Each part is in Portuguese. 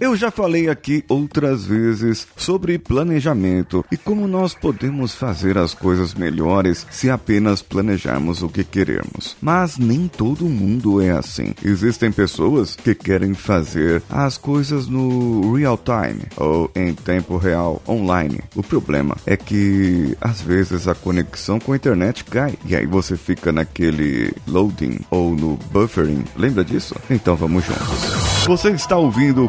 Eu já falei aqui outras vezes sobre planejamento e como nós podemos fazer as coisas melhores se apenas planejarmos o que queremos. Mas nem todo mundo é assim. Existem pessoas que querem fazer as coisas no real time ou em tempo real, online. O problema é que às vezes a conexão com a internet cai e aí você fica naquele loading ou no buffering. Lembra disso? Então vamos juntos. Você está ouvindo o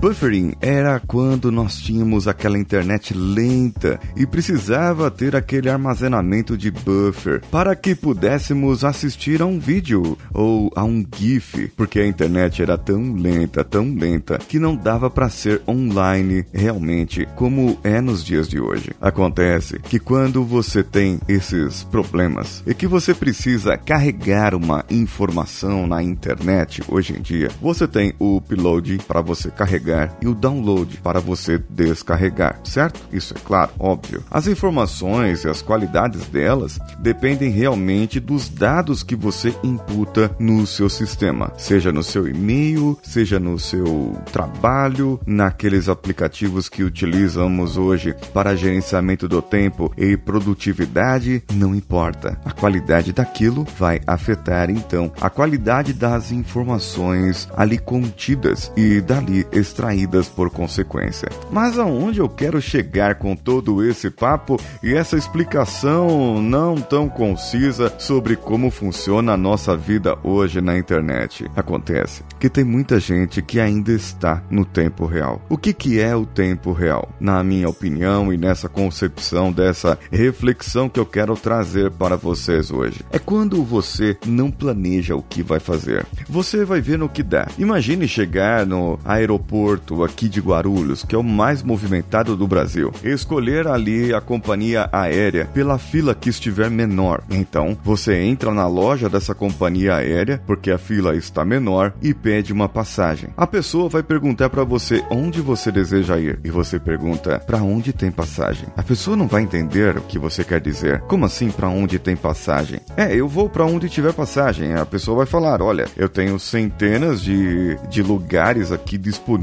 Buffering era quando nós tínhamos aquela internet lenta e precisava ter aquele armazenamento de buffer para que pudéssemos assistir a um vídeo ou a um GIF, porque a internet era tão lenta, tão lenta, que não dava para ser online realmente como é nos dias de hoje. Acontece que quando você tem esses problemas e que você precisa carregar uma informação na internet hoje em dia, você tem o upload para você carregar carregar e o download para você descarregar, certo? Isso é claro, óbvio. As informações e as qualidades delas dependem realmente dos dados que você imputa no seu sistema, seja no seu e-mail, seja no seu trabalho, naqueles aplicativos que utilizamos hoje para gerenciamento do tempo e produtividade, não importa. A qualidade daquilo vai afetar então a qualidade das informações ali contidas e dali extraídas por consequência. Mas aonde eu quero chegar com todo esse papo e essa explicação não tão concisa sobre como funciona a nossa vida hoje na internet? Acontece que tem muita gente que ainda está no tempo real. O que, que é o tempo real? Na minha opinião e nessa concepção dessa reflexão que eu quero trazer para vocês hoje, é quando você não planeja o que vai fazer. Você vai ver no que dá. Imagine chegar no aeroporto aeroporto aqui de Guarulhos, que é o mais movimentado do Brasil, escolher ali a companhia aérea pela fila que estiver menor. Então, você entra na loja dessa companhia aérea, porque a fila está menor, e pede uma passagem. A pessoa vai perguntar para você onde você deseja ir, e você pergunta para onde tem passagem. A pessoa não vai entender o que você quer dizer. Como assim para onde tem passagem? É, eu vou para onde tiver passagem. A pessoa vai falar: olha, eu tenho centenas de, de lugares aqui disponíveis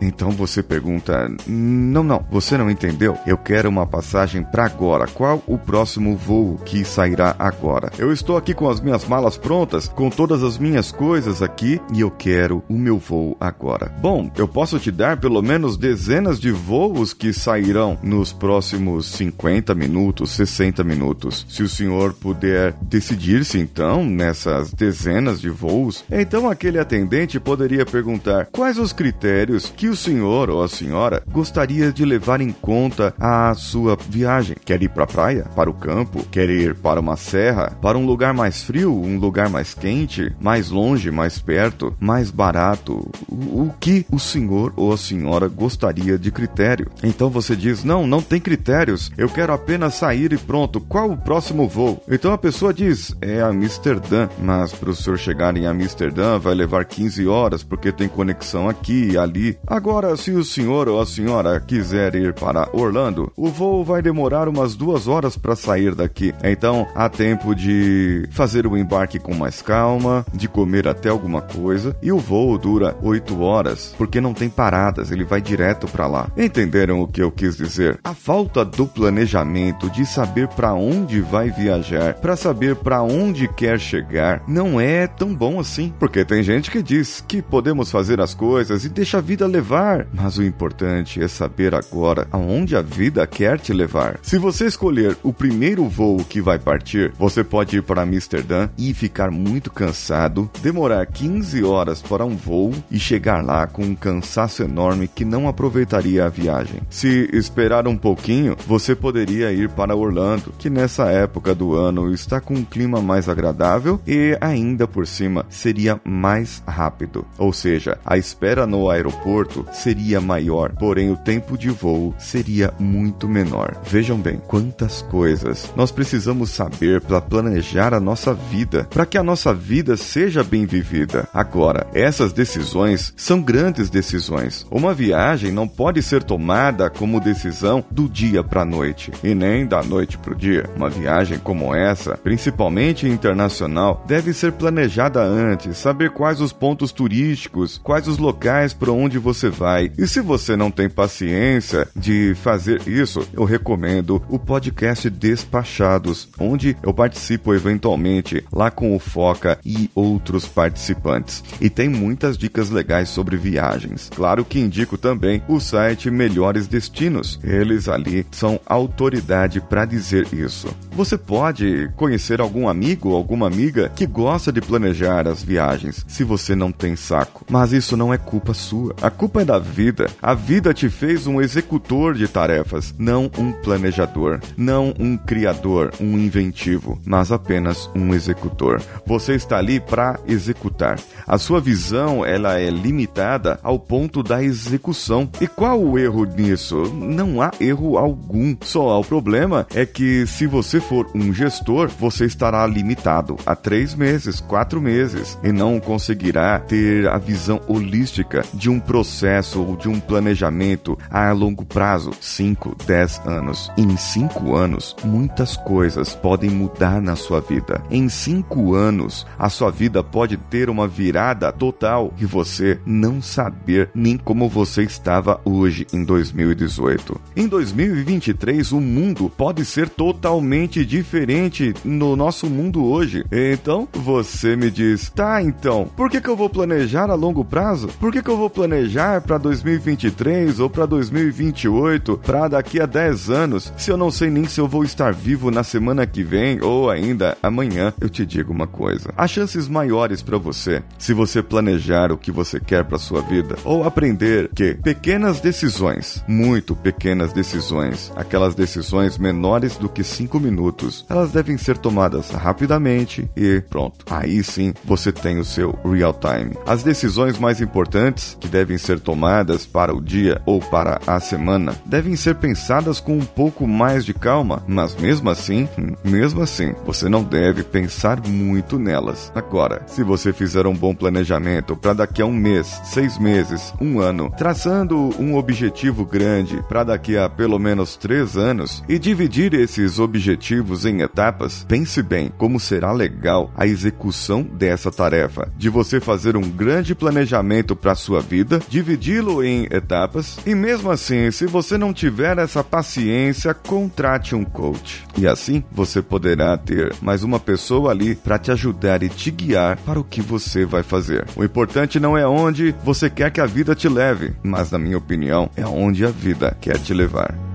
então você pergunta: Não, não, você não entendeu? Eu quero uma passagem para agora. Qual o próximo voo que sairá agora? Eu estou aqui com as minhas malas prontas, com todas as minhas coisas aqui e eu quero o meu voo agora. Bom, eu posso te dar pelo menos dezenas de voos que sairão nos próximos 50 minutos, 60 minutos. Se o senhor puder decidir-se então nessas dezenas de voos, então aquele atendente poderia perguntar quais os critérios critérios que o senhor ou a senhora gostaria de levar em conta a sua viagem. Quer ir para a praia? Para o campo? Quer ir para uma serra? Para um lugar mais frio? Um lugar mais quente? Mais longe? Mais perto? Mais barato? O que o senhor ou a senhora gostaria de critério? Então você diz: Não, não tem critérios. Eu quero apenas sair e pronto. Qual o próximo voo? Então a pessoa diz: É Amsterdã. Mas para o senhor chegar em Amsterdã vai levar 15 horas porque tem conexão aqui ali Agora, se o senhor ou a senhora quiser ir para Orlando, o voo vai demorar umas duas horas para sair daqui. Então, há tempo de fazer o embarque com mais calma, de comer até alguma coisa, e o voo dura oito horas, porque não tem paradas, ele vai direto para lá. Entenderam o que eu quis dizer? A falta do planejamento de saber para onde vai viajar, para saber para onde quer chegar, não é tão bom assim, porque tem gente que diz que podemos fazer as coisas e a vida vida levar, mas o importante é saber agora aonde a vida quer te levar. Se você escolher o primeiro voo que vai partir, você pode ir para Amsterdã e ficar muito cansado, demorar 15 horas para um voo e chegar lá com um cansaço enorme que não aproveitaria a viagem. Se esperar um pouquinho, você poderia ir para Orlando, que nessa época do ano está com um clima mais agradável e ainda por cima seria mais rápido. Ou seja, a espera no aeroporto aeroporto seria maior, porém o tempo de voo seria muito menor. Vejam bem, quantas coisas nós precisamos saber para planejar a nossa vida, para que a nossa vida seja bem vivida. Agora, essas decisões são grandes decisões. Uma viagem não pode ser tomada como decisão do dia para a noite e nem da noite para o dia. Uma viagem como essa, principalmente internacional, deve ser planejada antes, saber quais os pontos turísticos, quais os locais para onde você vai. E se você não tem paciência de fazer isso, eu recomendo o podcast Despachados, onde eu participo eventualmente lá com o Foca e outros participantes. E tem muitas dicas legais sobre viagens. Claro que indico também o site Melhores Destinos. Eles ali são autoridade para dizer isso. Você pode conhecer algum amigo, alguma amiga que gosta de planejar as viagens, se você não tem saco. Mas isso não é culpa sua. A culpa é da vida. A vida te fez um executor de tarefas, não um planejador, não um criador, um inventivo, mas apenas um executor. Você está ali para executar. A sua visão, ela é limitada ao ponto da execução. E qual o erro nisso? Não há erro algum. Só há o problema é que se você for um gestor, você estará limitado a três meses, quatro meses e não conseguirá ter a visão holística de um processo ou de um planejamento a longo prazo, 5, 10 anos. Em 5 anos, muitas coisas podem mudar na sua vida. Em 5 anos, a sua vida pode ter uma virada total e você não saber nem como você estava hoje em 2018. Em 2023, o mundo pode ser totalmente diferente no nosso mundo hoje. Então, você me diz, tá, então, por que, que eu vou planejar a longo prazo? Por que, que eu vou planejar para 2023 ou para 2028, para daqui a 10 anos, se eu não sei nem se eu vou estar vivo na semana que vem ou ainda amanhã? Eu te digo uma coisa: há chances maiores para você se você planejar o que você quer para sua vida ou aprender que pequenas decisões, muito pequenas decisões, aquelas decisões menores do que 5 minutos, elas devem ser tomadas rapidamente e pronto. Aí sim você tem o seu real time. As decisões mais importantes que devem ser tomadas para o dia ou para a semana devem ser pensadas com um pouco mais de calma, mas mesmo assim, mesmo assim, você não deve pensar muito nelas. Agora, se você fizer um bom planejamento para daqui a um mês, seis meses, um ano, traçando um objetivo grande para daqui a pelo menos três anos e dividir esses objetivos em etapas, pense bem como será legal a execução dessa tarefa. De você fazer um grande planejamento para sua vida, dividi-lo em etapas e mesmo assim, se você não tiver essa paciência, contrate um coach. E assim você poderá ter mais uma pessoa ali para te ajudar e te guiar para o que você vai fazer. O importante não é onde você quer que a vida te leve, mas na minha opinião, é onde a vida quer te levar.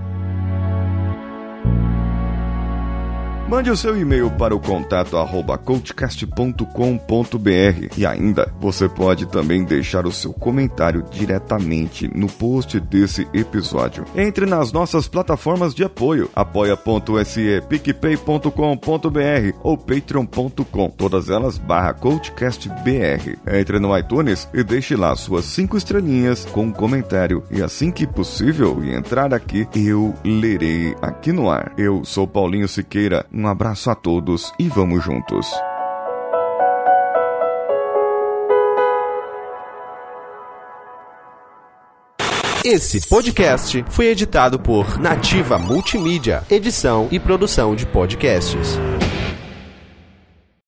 Mande o seu e-mail para o contato arroba coachcast.com.br e ainda você pode também deixar o seu comentário diretamente no post desse episódio. Entre nas nossas plataformas de apoio, apoia.se, picpay.com.br ou patreon.com, todas elas barra coachcastbr. Entre no iTunes e deixe lá suas cinco estrelinhas com um comentário e assim que possível e entrar aqui, eu lerei aqui no ar. Eu sou Paulinho Siqueira, um abraço a todos e vamos juntos. Esse podcast foi editado por Nativa Multimídia, edição e produção de podcasts.